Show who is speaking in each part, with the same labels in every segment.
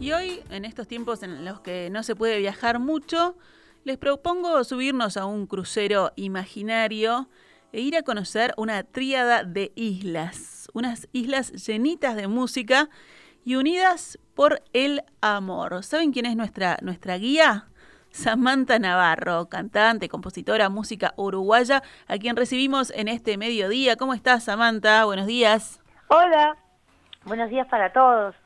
Speaker 1: Y hoy, en estos tiempos en los que no se puede viajar mucho, les propongo subirnos a un crucero imaginario e ir a conocer una tríada de islas, unas islas llenitas de música y unidas por el amor. ¿Saben quién es nuestra, nuestra guía? Samantha Navarro, cantante, compositora, música uruguaya, a quien recibimos en este mediodía. ¿Cómo estás, Samantha? Buenos días.
Speaker 2: Hola, buenos días para todos.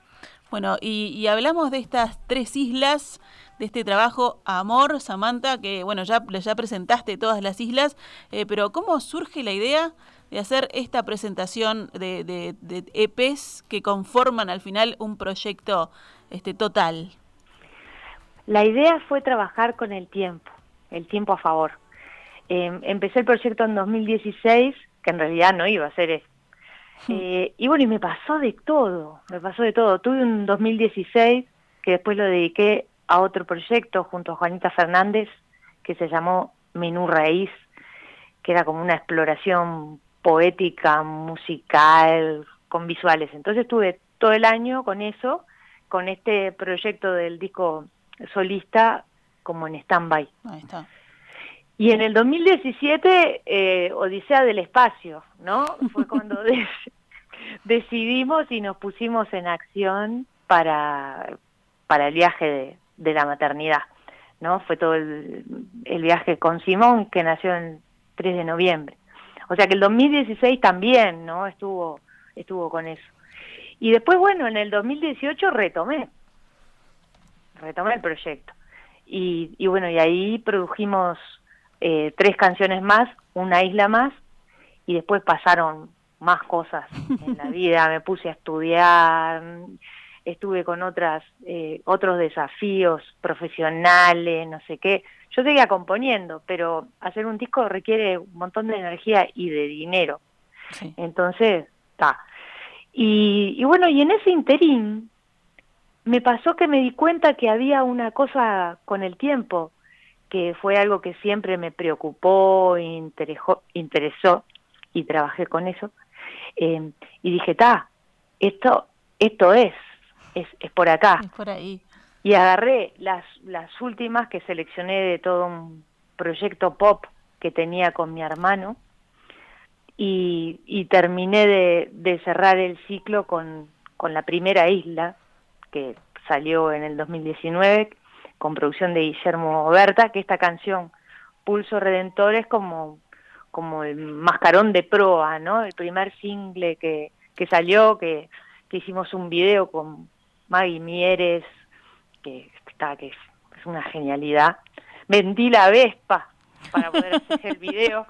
Speaker 1: Bueno, y, y hablamos de estas tres islas, de este trabajo Amor, Samantha, que bueno, ya, ya presentaste todas las islas, eh, pero ¿cómo surge la idea de hacer esta presentación de, de, de EPs que conforman al final un proyecto este, total?
Speaker 2: La idea fue trabajar con el tiempo, el tiempo a favor. Eh, empecé el proyecto en 2016, que en realidad no iba a ser eso. Eh, y bueno, y me pasó de todo, me pasó de todo. Tuve un 2016 que después lo dediqué a otro proyecto junto a Juanita Fernández que se llamó Menú Raíz, que era como una exploración poética, musical, con visuales. Entonces estuve todo el año con eso, con este proyecto del disco solista como en stand-by.
Speaker 1: Ahí está.
Speaker 2: Y en el 2017, eh, Odisea del Espacio, ¿no? Fue cuando de- decidimos y nos pusimos en acción para, para el viaje de, la maternidad, ¿no? Fue todo el, el viaje con Simón, que nació el 3 de noviembre. O sea que el 2016 también, ¿no? Estuvo, estuvo con eso. Y después, bueno, en el 2018 retomé, retomé el proyecto. Y, y bueno, y ahí produjimos eh, tres canciones más, una isla más, y después pasaron más cosas en la vida. Me puse a estudiar, estuve con otras eh, otros desafíos profesionales, no sé qué. Yo seguía componiendo, pero hacer un disco requiere un montón de energía y de dinero.
Speaker 1: Sí.
Speaker 2: Entonces, está. Y, y bueno, y en ese interín me pasó que me di cuenta que había una cosa con el tiempo, que fue algo que siempre me preocupó, interesó, interesó y trabajé con eso. Eh, y dije, ta, esto, esto es, es, es por acá.
Speaker 1: Es por ahí.
Speaker 2: Y agarré las, las últimas que seleccioné de todo un proyecto pop que tenía con mi hermano y, y terminé de, de cerrar el ciclo con, con la primera isla que salió en el 2019 con producción de Guillermo Berta, que esta canción Pulso Redentor es como, como el mascarón de proa, ¿no? El primer single que, que salió, que, que hicimos un video con Maggie Mieres, que está que es, es una genialidad. Vendí la Vespa para poder hacer el video.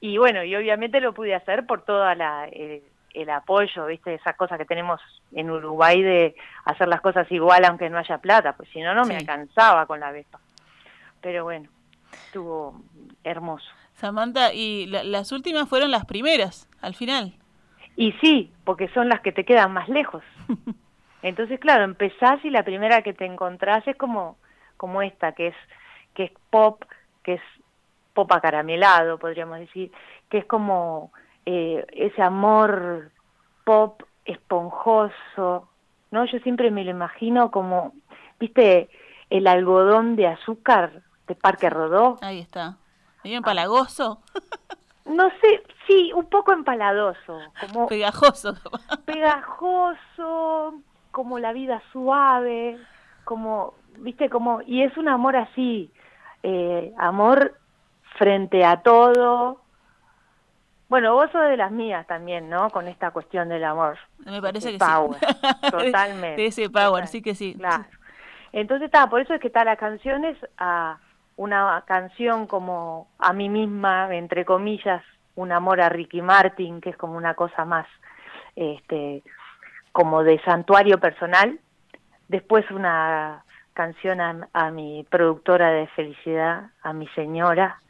Speaker 2: Y bueno, y obviamente lo pude hacer por toda la el, el apoyo, ¿viste? Esas cosas que tenemos en Uruguay de hacer las cosas igual aunque no haya plata, pues si no, no me alcanzaba con la Vespa. Pero bueno, estuvo hermoso.
Speaker 1: Samantha, y la- las últimas fueron las primeras, al final.
Speaker 2: Y sí, porque son las que te quedan más lejos. Entonces, claro, empezás y la primera que te encontrás es como, como esta, que es, que es pop, que es pop acaramelado, podríamos decir, que es como eh, ese amor pop esponjoso, ¿no? Yo siempre me lo imagino como, viste, el algodón de azúcar de Parque Rodó.
Speaker 1: Ahí está. Medio empalagoso,
Speaker 2: No sé, sí, un poco empaladoso, como
Speaker 1: pegajoso.
Speaker 2: pegajoso, como la vida suave, como, viste, como, y es un amor así, eh, amor frente a todo, Bueno, vos sos de las mías también, ¿no? Con esta cuestión del amor.
Speaker 1: Me parece
Speaker 2: Ese
Speaker 1: que
Speaker 2: power,
Speaker 1: sí.
Speaker 2: totalmente.
Speaker 1: De ese power,
Speaker 2: Total.
Speaker 1: sí que sí.
Speaker 2: Claro. Entonces, está, por eso es que está la canción es a una canción como a mí misma, entre comillas, un amor a Ricky Martin, que es como una cosa más, este, como de santuario personal. Después una canción a, a mi productora de felicidad, a mi señora,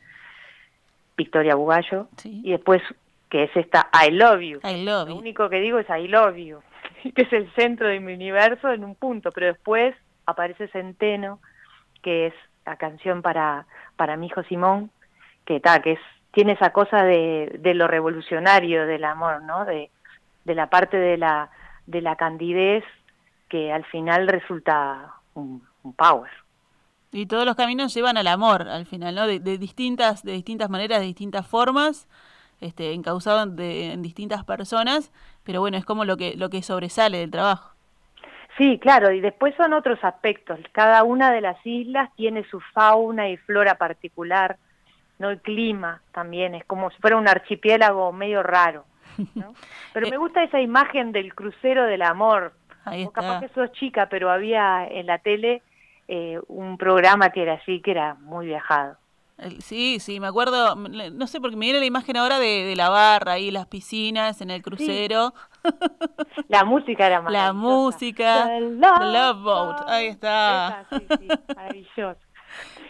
Speaker 2: Victoria Bugallo.
Speaker 1: Sí.
Speaker 2: Y después, que es esta I Love You.
Speaker 1: I love
Speaker 2: Lo único que digo es I love you, que es el centro de mi universo en un punto, pero después aparece Centeno, que es la canción para, para mi hijo Simón, que ta, que es, tiene esa cosa de, de lo revolucionario del amor, ¿no? De, de la parte de la, de la candidez que al final resulta un, power.
Speaker 1: Y todos los caminos llevan al amor al final, ¿no? De, de distintas, de distintas maneras, de distintas formas, este, encauzado de, en distintas personas, pero bueno, es como lo que, lo que sobresale del trabajo.
Speaker 2: Sí, claro, y después son otros aspectos. Cada una de las islas tiene su fauna y flora particular, ¿no? El clima también es como si fuera un archipiélago medio raro, ¿no? Pero me gusta esa imagen del crucero del amor.
Speaker 1: Ahí
Speaker 2: capaz que sos chica, pero había en la tele eh, un programa que era así, que era muy viajado.
Speaker 1: Sí, sí, me acuerdo, no sé, porque me viene la imagen ahora de, de la barra ahí, las piscinas, en el crucero,
Speaker 2: La música era
Speaker 1: la
Speaker 2: maravillosa.
Speaker 1: música,
Speaker 2: The
Speaker 1: The
Speaker 2: Love
Speaker 1: Love Boat, ahí está.
Speaker 2: Esa, sí, sí, maravilloso.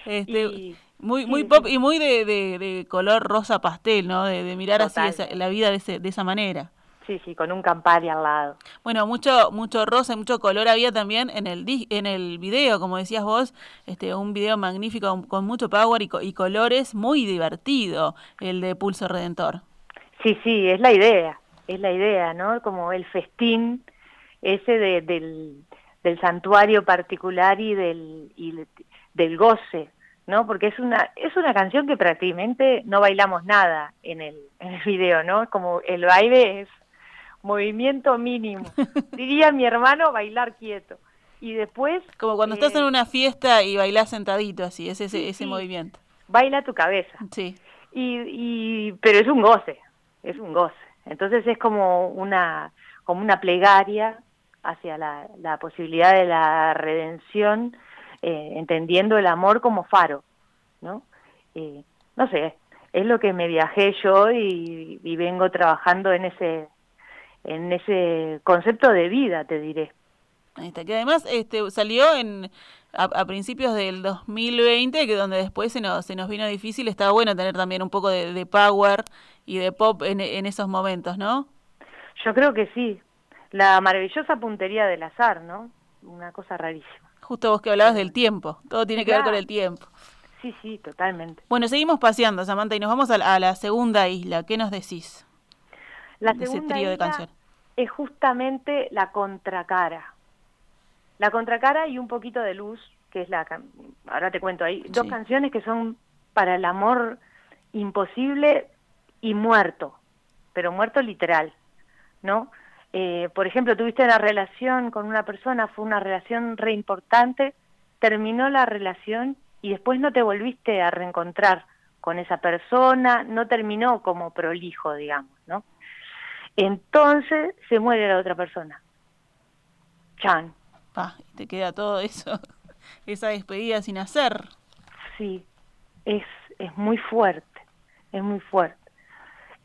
Speaker 1: Este,
Speaker 2: Y-
Speaker 1: muy muy pop y muy de, de, de color rosa pastel, ¿no? De, mirar así esa- la vida de, ese, de esa manera.
Speaker 2: Sí, sí, con un Campari al lado.
Speaker 1: Bueno, mucho mucho rosa y mucho color había también en el en el video, como decías vos, este un video magnífico con, mucho power y, y colores, muy divertido, el de Pulso Redentor.
Speaker 2: Sí, sí, es la idea, es la idea, ¿no? Como el festín ese de- del, del santuario particular y del, y de- del goce, ¿no? Porque es una, es una canción que prácticamente no bailamos nada en el, en el video, ¿no? Como el baile es movimiento mínimo. Diría mi hermano, bailar quieto. Y después
Speaker 1: Como cuando
Speaker 2: eh,
Speaker 1: estás en una fiesta y bailás sentadito así, es ese ese movimiento.
Speaker 2: baila tu cabeza.
Speaker 1: Sí.
Speaker 2: y, y pero es un goce es un goce entonces es como una como una plegaria hacia la, la posibilidad de la redención eh, entendiendo el amor como faro no Eh, no sé es lo que me viajé yo y, y vengo trabajando en ese en ese concepto de vida te diré
Speaker 1: Ahí está, que además este, salió en a, a principios del 2020, que donde después se nos, se nos vino difícil, estaba bueno tener también un poco de, de power y de pop en, en esos momentos, ¿no?
Speaker 2: yo creo que sí la maravillosa puntería del azar no una cosa rarísima
Speaker 1: Justo vos que hablabas del tiempo, todo tiene que ver con el tiempo.
Speaker 2: sí sí totalmente
Speaker 1: Bueno, seguimos paseando, Samantha, y nos vamos a la segunda isla. ¿Qué nos decís?
Speaker 2: La
Speaker 1: de ese
Speaker 2: segunda
Speaker 1: trío de
Speaker 2: isla
Speaker 1: canciones.
Speaker 2: es justamente la contracara. La contracara y un poquito de luz, que es la... Ahora te cuento, hay dos
Speaker 1: Sí.
Speaker 2: canciones que son para el amor imposible y muerto, pero muerto literal, ¿no? Eh, por ejemplo, tuviste una relación con una persona, fue una relación re importante, terminó la relación y después no te volviste a reencontrar con esa persona, no terminó como prolijo, digamos, ¿no? Entonces se muere la otra persona. Chan,
Speaker 1: y te queda todo eso, esa despedida sin hacer.
Speaker 2: sí, es, es muy fuerte, es muy fuerte.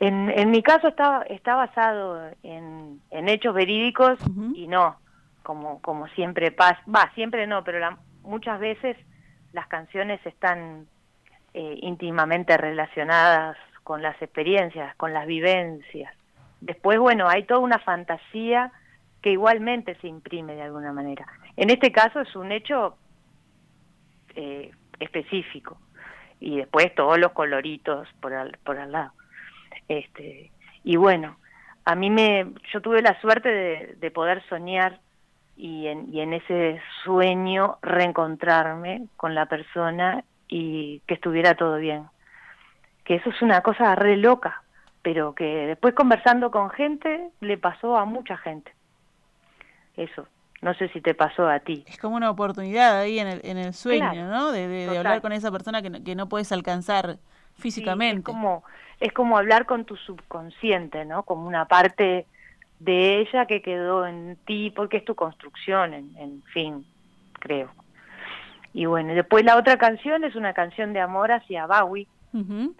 Speaker 2: En, en mi caso está, está basado en, en hechos verídicos y no, como, como siempre pasa, va, siempre no, pero la- muchas veces las canciones están eh, íntimamente relacionadas con las experiencias, con las vivencias. Después, bueno, hay toda una fantasía que igualmente se imprime de alguna manera. En este caso es un hecho eh, específico y después todos los coloritos por al, por al lado. Este, y bueno, a mí me, yo tuve la suerte de, de poder soñar y en, y en ese sueño reencontrarme con la persona y que estuviera todo bien. Que eso es una cosa re loca, pero que después conversando con gente le pasó a mucha gente. Eso, no sé si te pasó a ti.
Speaker 1: Es como una oportunidad ahí en el, en el sueño,
Speaker 2: Claro,
Speaker 1: ¿no? De, de- de
Speaker 2: total.
Speaker 1: hablar con esa persona que no, que no puedes alcanzar físicamente.
Speaker 2: es como es como hablar con tu subconsciente, ¿no? Como una parte de ella que quedó en ti porque es tu construcción, en, en fin, creo. Y bueno, después la otra canción es una canción de amor hacia Bowie,
Speaker 1: Ujú.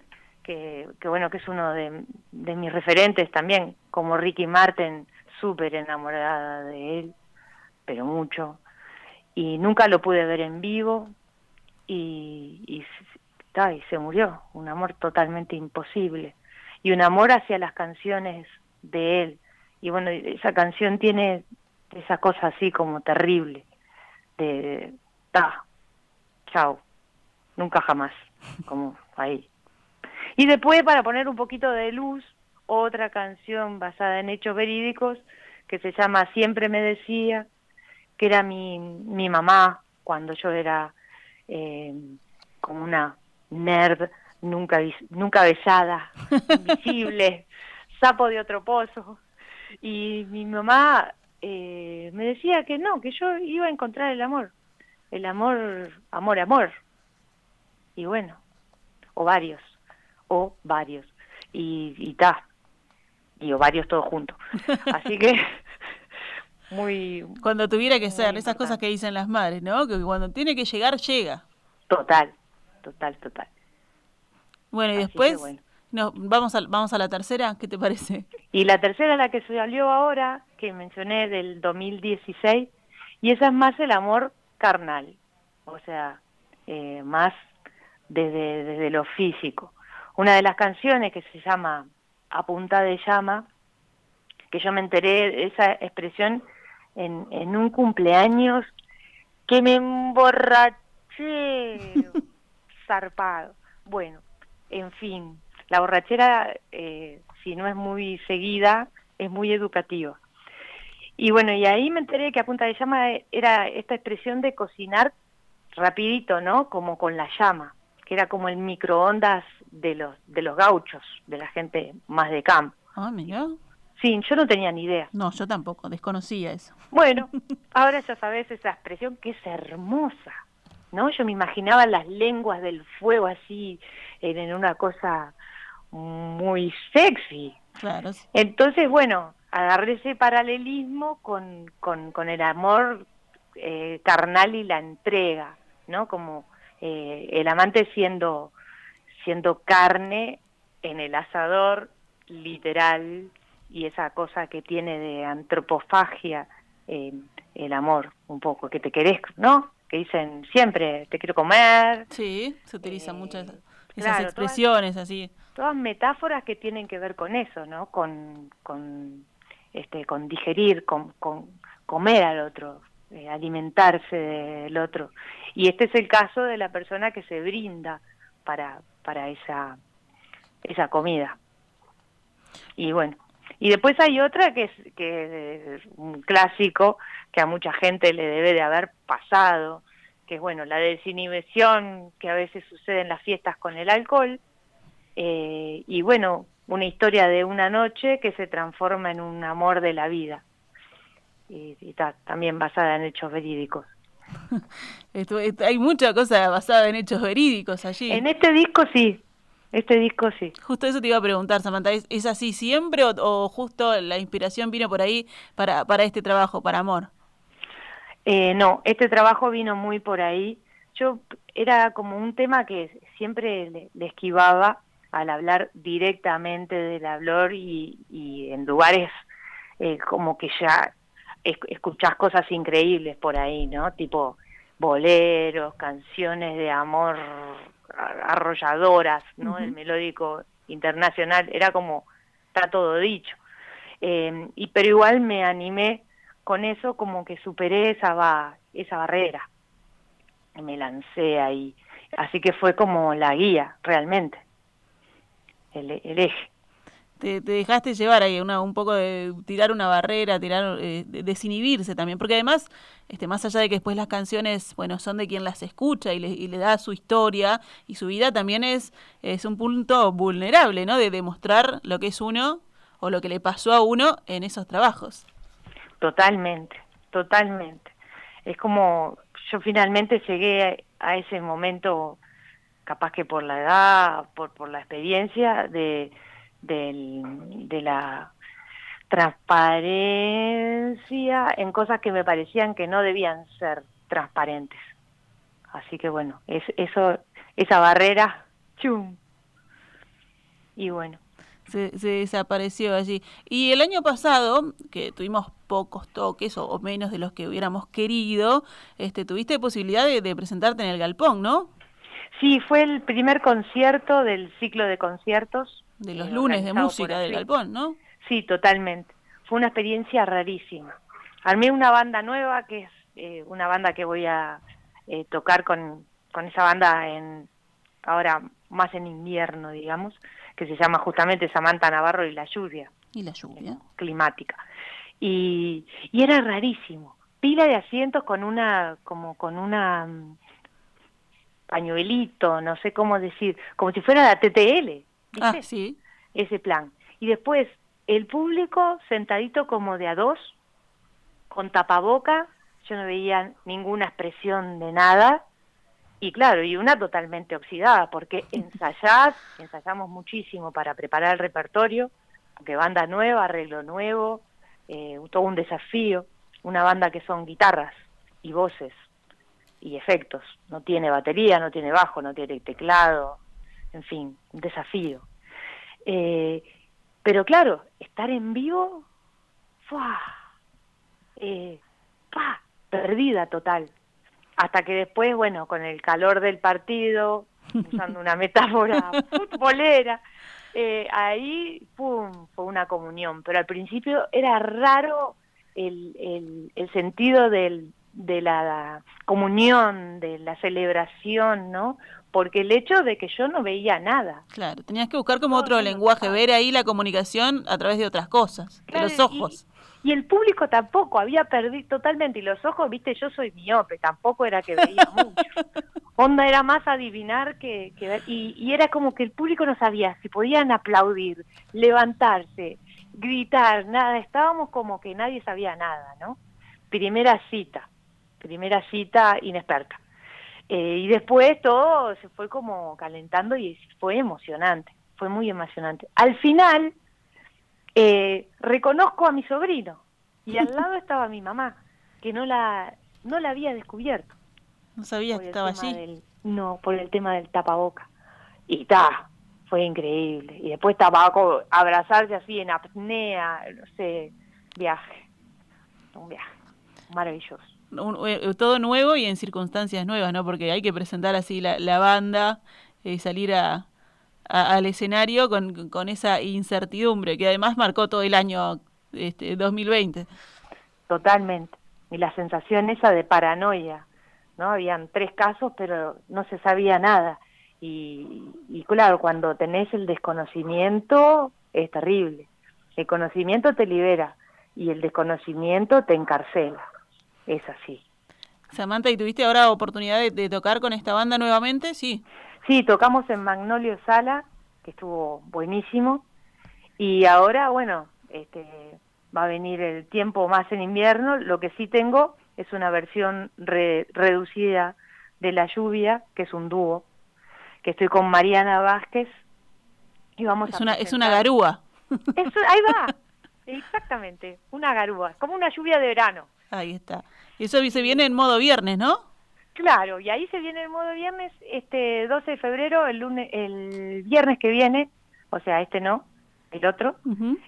Speaker 2: Que, bueno, que es uno de, mis referentes también, como Ricky Martin, súper enamorada de él, pero mucho. Y nunca lo pude ver en vivo y, y, y se murió, un amor totalmente imposible. Y un amor hacia las canciones de él. Y bueno, esa canción tiene esa cosa así como terrible, de, ta, chao, nunca jamás, como ahí. Y después, para poner un poquito de luz, otra canción basada en hechos verídicos que se llama Siempre me decía, que era mi, mi mamá cuando yo era eh, como una nerd nunca, nunca besada, invisible, sapo de otro pozo. Y mi mamá eh, me decía que no, que yo iba a encontrar el amor, el amor, amor, amor. Y bueno, o varios, o varios, y, y ta, y o varios todos juntos. Así que, muy
Speaker 1: Cuando tuviera que ser, esas cosas que dicen las madres, ¿no? Que cuando tiene que llegar, llega.
Speaker 2: total, total, total.
Speaker 1: Bueno, y
Speaker 2: Así
Speaker 1: después,
Speaker 2: bueno.
Speaker 1: no, vamos, a, vamos a la tercera, ¿qué te parece?
Speaker 2: Y la tercera, la que salió ahora, que mencioné del 2016, y esa es más el amor carnal, o sea, eh, más desde, desde lo físico. Una de las canciones que se llama A punta de llama, que yo me enteré de esa expresión en, en un cumpleaños que me emborraché zarpado. Bueno, en fin, la borrachera, eh, si no es muy seguida, es muy educativa. Y bueno, y ahí me enteré que a punta de llama era esta expresión de cocinar rapidito, ¿no? Como con la llama, que era como el microondas de los de los gauchos, de la gente más de campo.
Speaker 1: Ah, mira.
Speaker 2: Sí, yo no tenía ni idea.
Speaker 1: No, yo tampoco, desconocía eso.
Speaker 2: Bueno, ahora ya sabes esa expresión que es hermosa, ¿no? Yo me imaginaba las lenguas del fuego así, en, en una cosa muy sexy.
Speaker 1: Claro. sí.
Speaker 2: Entonces, bueno, agarré ese paralelismo con, con, con el amor eh, carnal y la entrega, ¿no? Como eh, el amante siendo, siendo carne en el asador, literal, y esa cosa que tiene de antropofagia, eh, el amor, un poco, que te querés, ¿no? Que dicen siempre, te quiero comer,
Speaker 1: Sí, se utilizan
Speaker 2: Eh,
Speaker 1: muchas esas
Speaker 2: claro, todas-
Speaker 1: expresiones así.
Speaker 2: todas metáforas que tienen que ver con eso, ¿no? Con, con, este, con digerir, con, con comer al otro, eh, alimentarse del otro. Y este es el caso de la persona que se brinda para, para esa, esa comida. Y bueno, y después hay otra que es, que un clásico que a mucha gente le debe de haber pasado, que es bueno, la desinhibición que a veces sucede en las fiestas con el alcohol, eh, y bueno, una historia de una noche que se transforma en un amor de la vida. Y, y ta, también basada en hechos verídicos.
Speaker 1: Esto- esto- hay mucha cosa basada en hechos verídicos allí.
Speaker 2: En este disco sí, este disco sí.
Speaker 1: Justo eso te iba a preguntar, Samantha, ¿es, es así siempre o, o justo la inspiración vino por ahí para, para este trabajo, para amor?
Speaker 2: Eh, no, este trabajo vino muy por ahí. Yo era como un tema que siempre le, le esquivaba al hablar directamente del hablar y, y en lugares eh, como que ya escuchás cosas increíbles por ahí, ¿no? Tipo boleros, canciones de amor arrolladoras, ¿no? El melódico internacional, era como, está todo dicho. Eh, y pero igual me animé con eso como que superé esa ba- esa barrera me lancé ahí así que fue como la guía realmente el, el eje
Speaker 1: Te, te dejaste llevar ahí una, un poco de tirar una barrera, tirar eh, de- desinhibirse también, porque además, este, más allá de que después las canciones, bueno, son de quien las escucha y le, y le da su historia y su vida, también es, es un punto vulnerable, ¿no? De demostrar lo que es uno o lo que le pasó a uno en esos trabajos.
Speaker 2: totalmente totalmente es como yo finalmente llegué a ese momento capaz que por la edad, por, por la experiencia de, de la transparencia en cosas que me parecían que no debían ser transparentes. Así que bueno, es, eso, esa barrera, chum. Y bueno.
Speaker 1: Se, desapareció allí. Y el año pasado, que tuvimos pocos toques o, menos de los que hubiéramos querido, este, tuviste posibilidad de, presentarte en el Galpón, ¿no?
Speaker 2: Sí, fue el primer concierto del ciclo de conciertos.
Speaker 1: De los lunes de música del Galpón, ¿no?
Speaker 2: Sí, totalmente. Fue una experiencia rarísima. Armé una banda nueva, que es eh, una banda que voy a eh, tocar con, con esa banda en ahora más en invierno, digamos, que se llama justamente Samantha Navarro y la lluvia.
Speaker 1: Y la lluvia.
Speaker 2: Climática. Y, y era rarísimo. Pila de asientos con una, como con una mm, pañuelito, no sé cómo decir, como si fuera la TTL.
Speaker 1: Ah, sí.
Speaker 2: Ese plan. Y después el público sentadito como de a dos, con tapaboca, yo no veía ninguna expresión de nada, y claro, y una totalmente oxidada, porque ensayás, ensayamos muchísimo para preparar el repertorio, porque banda nueva, arreglo nuevo, eh, todo un desafío, una banda que son guitarras y voces y efectos, no tiene batería, no tiene bajo, no tiene teclado, en fin, un desafío. Eh, pero claro, estar en vivo, ¡fua! Eh, perdida total. Hasta que después, bueno, con el calor del partido, usando una metáfora futbolera, eh, ahí, ¡pum!, fue una comunión. Pero al principio era raro el, el, el sentido del, de la comunión, de la celebración, ¿no? Porque el hecho de que yo no veía nada.
Speaker 1: Claro, tenías que buscar como otro lenguaje, ver ahí la comunicación a través de otras cosas, de los ojos.
Speaker 2: Y, el público tampoco, había perdido totalmente, y los ojos, viste, yo soy miope, tampoco era que veía mucho. Onda era más adivinar que, que ver, y, y era como que el público no sabía si podían aplaudir, levantarse, gritar, nada, estábamos como que nadie sabía nada, ¿no? Primera cita, primera cita inexperta. Eh, y después todo se fue como calentando y fue emocionante, fue muy emocionante. Al final, eh, reconozco a mi sobrino y al lado estaba mi mamá, que no la, no la había descubierto.
Speaker 1: No sabía que estaba allí.
Speaker 2: no, por el tema del tapaboca. Y ta, fue increíble. Y después tabaco, abrazarse así en apnea, no sé, viaje. Un viaje maravilloso.
Speaker 1: Eh, todo nuevo y en circunstancias nuevas, ¿no? Porque hay que presentar así la, la banda eh, salir a, al escenario con, con, esa incertidumbre que además marcó todo el año este, 2020.
Speaker 2: Totalmente. Y la sensación esa de paranoia, ¿no? Habían tres casos, pero no se sabía nada. Y claro, cuando tenés el desconocimiento es terrible. El conocimiento te libera y el desconocimiento te encarcela es así.
Speaker 1: Samantha, ¿y tuviste ahora oportunidad de, tocar con esta banda nuevamente? Sí.
Speaker 2: Sí, tocamos en Magnolio Sala, que estuvo buenísimo. Y ahora, bueno, este, va a venir el tiempo más en invierno. Lo que sí tengo es una versión reducida de La Lluvia, que es un dúo, que estoy con Mariana Vázquez.
Speaker 1: Y vamos es, una, es una garúa.
Speaker 2: ahí va, exactamente, una garúa, como una lluvia de verano.
Speaker 1: Ahí está. Y eso se viene en modo viernes, ¿no?
Speaker 2: Claro, y ahí se viene en modo viernes, este 12 de febrero, el lunes, el viernes que viene, o sea, este no, el otro,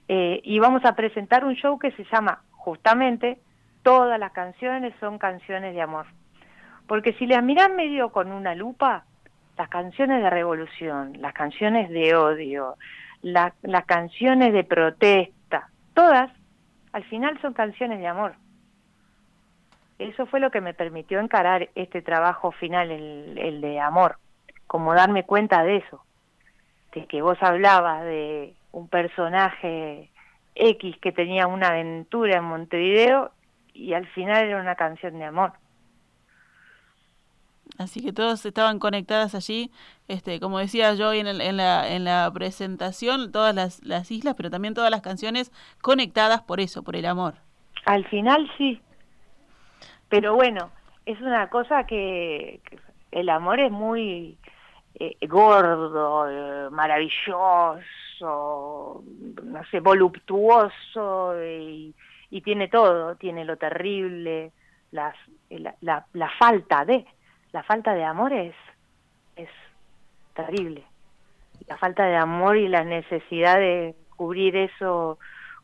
Speaker 2: eh, y vamos a presentar un show que se llama justamente Todas las canciones son canciones de amor. Porque si las miran medio con una lupa, las canciones de revolución, las canciones de odio, las canciones de protesta, todas al final son canciones de amor eso fue lo que me permitió encarar este trabajo final, el, de amor, como darme cuenta de eso, de que vos hablabas de un personaje X que tenía una aventura en Montevideo y al final era una canción de amor.
Speaker 1: Así que todos estaban conectadas allí, este, como decía yo en, en, la, en la presentación, todas las, las islas, pero también todas las canciones conectadas por eso, por el amor.
Speaker 2: Al final sí, pero bueno, es una cosa que, el amor es muy eh, gordo, eh, maravilloso, no sé, voluptuoso y, y, tiene todo, tiene lo terrible, las, la, la, la, falta de, la falta de amor es, es terrible. La falta de amor y la necesidad de cubrir eso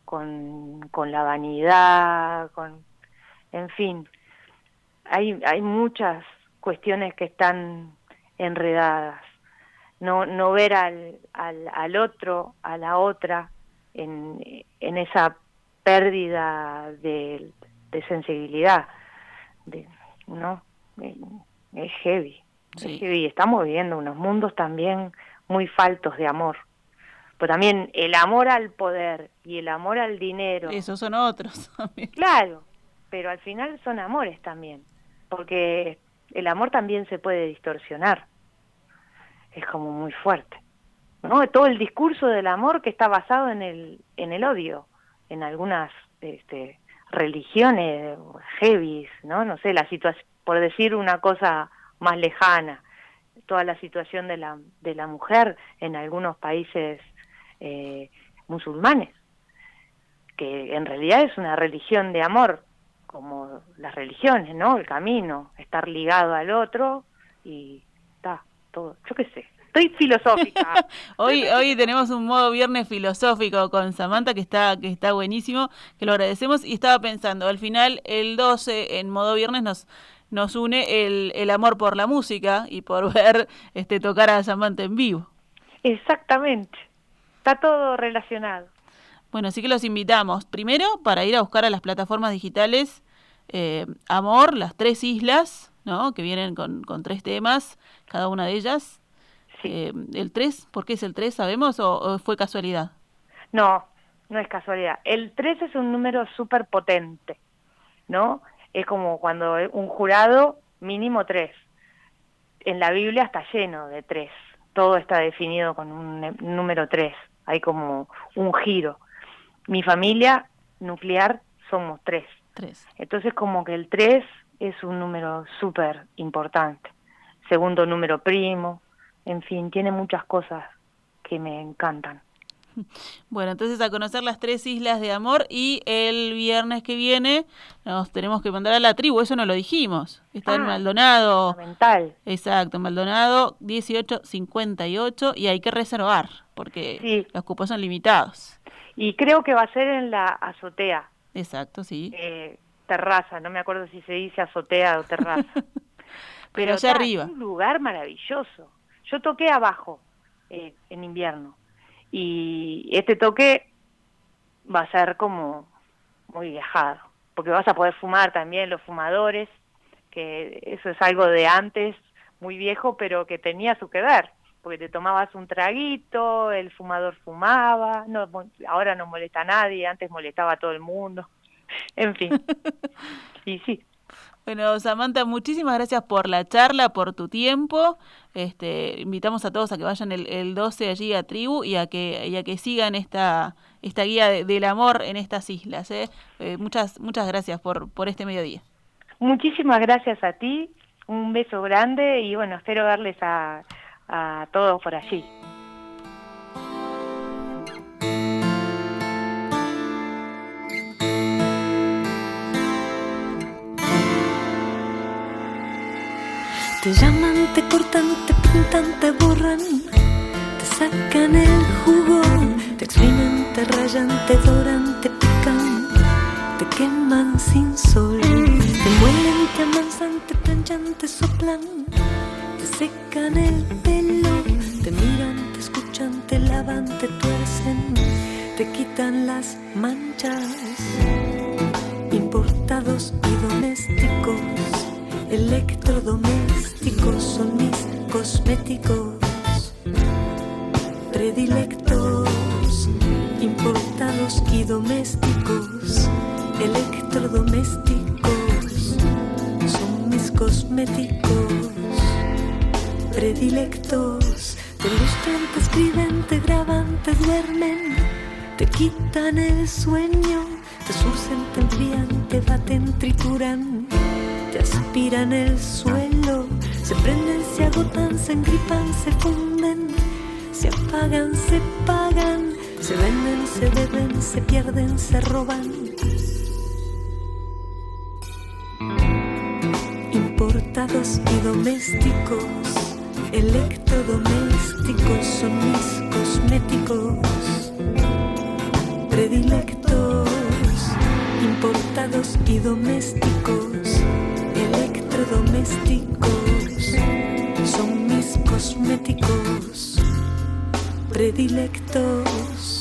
Speaker 2: con, con la vanidad, con, en fin, hay, hay muchas cuestiones que están enredadas. No, no ver al, al, al otro, a la otra, en, en esa pérdida de, de sensibilidad, de, ¿no? Es heavy, es heavy. Estamos viviendo unos mundos también muy faltos de amor. Pero también el amor al poder y el amor al dinero.
Speaker 1: Esos son otros también.
Speaker 2: Claro, pero al final son amores también, porque el amor también se puede distorsionar. Es como muy fuerte. ¿no? Todo el discurso del amor que está basado en el, en el odio, en algunas este, religiones heavy, ¿no? No sé, la situación, por decir una cosa más lejana, toda la situación de la, de la mujer en algunos países eh, musulmanes, que en realidad es una religión de amor, como las religiones, ¿no? El camino, estar ligado al otro y está todo, yo qué sé. Estoy filosófica.
Speaker 1: hoy hoy tenemos un modo viernes filosófico con Samantha que está que está buenísimo, que lo agradecemos y estaba pensando, al final el 12 en modo viernes nos nos une el, el amor por la música y por ver este tocar a Samantha en vivo.
Speaker 2: Exactamente. Está todo relacionado.
Speaker 1: Bueno, así que los invitamos. Primero, para ir a buscar a las plataformas digitales eh, Amor, las tres islas, ¿no? Que vienen con, con tres temas, cada una de ellas.
Speaker 2: Sí.
Speaker 1: Eh, ¿El 3? ¿Por qué es el 3? ¿Sabemos o, o, fue casualidad?
Speaker 2: No, no es casualidad. El 3 es un número súper potente, ¿no? Es como cuando un jurado mínimo 3. En la Biblia está lleno de 3. Todo está definido con un número 3. Hay como un giro mi familia nuclear somos tres.
Speaker 1: tres.
Speaker 2: Entonces como que el tres es un número súper importante. Segundo número primo, en fin, tiene muchas cosas que me encantan.
Speaker 1: Bueno, entonces a conocer las tres islas de amor y el viernes que viene nos tenemos que mandar a la tribu, eso no lo dijimos. Está
Speaker 2: Ah,
Speaker 1: en Maldonado.
Speaker 2: Fundamental.
Speaker 1: Exacto, Maldonado 1858 y hay que reservar porque
Speaker 2: Sí.
Speaker 1: los cupos son limitados.
Speaker 2: Y creo que va a ser en la azotea,
Speaker 1: Exacto, sí.
Speaker 2: eh, terraza, no me acuerdo si se dice azotea o terraza.
Speaker 1: Pero allá
Speaker 2: está,
Speaker 1: arriba.
Speaker 2: Es un lugar maravilloso. Yo toqué abajo eh, en invierno y este toque va a ser como muy viajado, porque vas a poder fumar también los fumadores, que eso es algo de antes, muy viejo, pero que tenía su que ver, porque te tomabas un traguito, el fumador fumaba, no, ahora no molesta a nadie, antes molestaba a todo el mundo, en fin. Y sí,
Speaker 1: Bueno, Samantha, muchísimas gracias por la charla, por tu tiempo. Este, invitamos a todos a que vayan el, el 12 allí a Tribu y a que, y a que sigan esta, esta guía de- del amor en estas islas. ¿eh? Eh, muchas, muchas gracias por, por este mediodía.
Speaker 2: Muchísimas gracias a ti, un beso grande y bueno, espero verles a, a todos por allí.
Speaker 3: Te llaman, te cortan, te pintan, te borran, te sacan el jugo, te exprimen, te rayan, te doran, te pican, te queman sin sol, te muelen, te amansan, te planchan, te soplan, te secan el pelo, te miran, te escuchan, te lavan, te tuercen, te quitan las manchas, importados y domésticos electrodomésticos son mis cosméticos. Predilectos, importados y domésticos, electrodomésticos son mis cosméticicos predilectos. Te ilustran, te escriben, te graban, te duermen, te quitan el sueño, te surcen, te enfrían, te baten, trituran te aspiran el suelo, Se prenden, se agotan, se engripan, se funden, se apagan, se pagan, se venden, se beben, se pierden, se roban. Importados y domésticos, electrodomésticos son mis cosméticos. Predilectos, importados y domésticos, electrodomésticos son mis cosméticos. Predilectos.